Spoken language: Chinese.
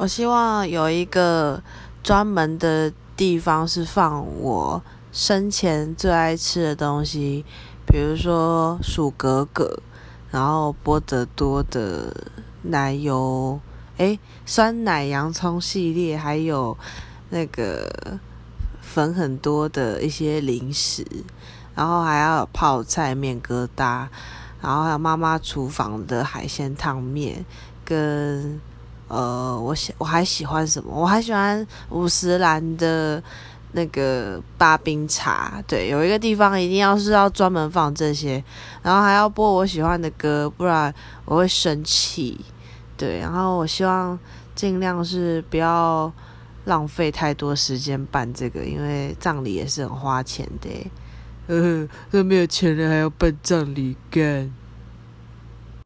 我希望有一个专门的地方是放我生前最爱吃的东西，比如说薯格格，然后波德多的奶油，诶，酸奶洋葱系列，还有那个粉很多的一些零食，然后还要泡菜面疙瘩，然后还有妈妈厨房的海鲜汤面跟。呃，我喜我还喜欢什么？我还喜欢五十兰的那个八冰茶。对，有一个地方一定要是要专门放这些，然后还要播我喜欢的歌，不然我会生气。对，然后我希望尽量是不要浪费太多时间办这个，因为葬礼也是很花钱的。呃，那没有钱人还要办葬礼干。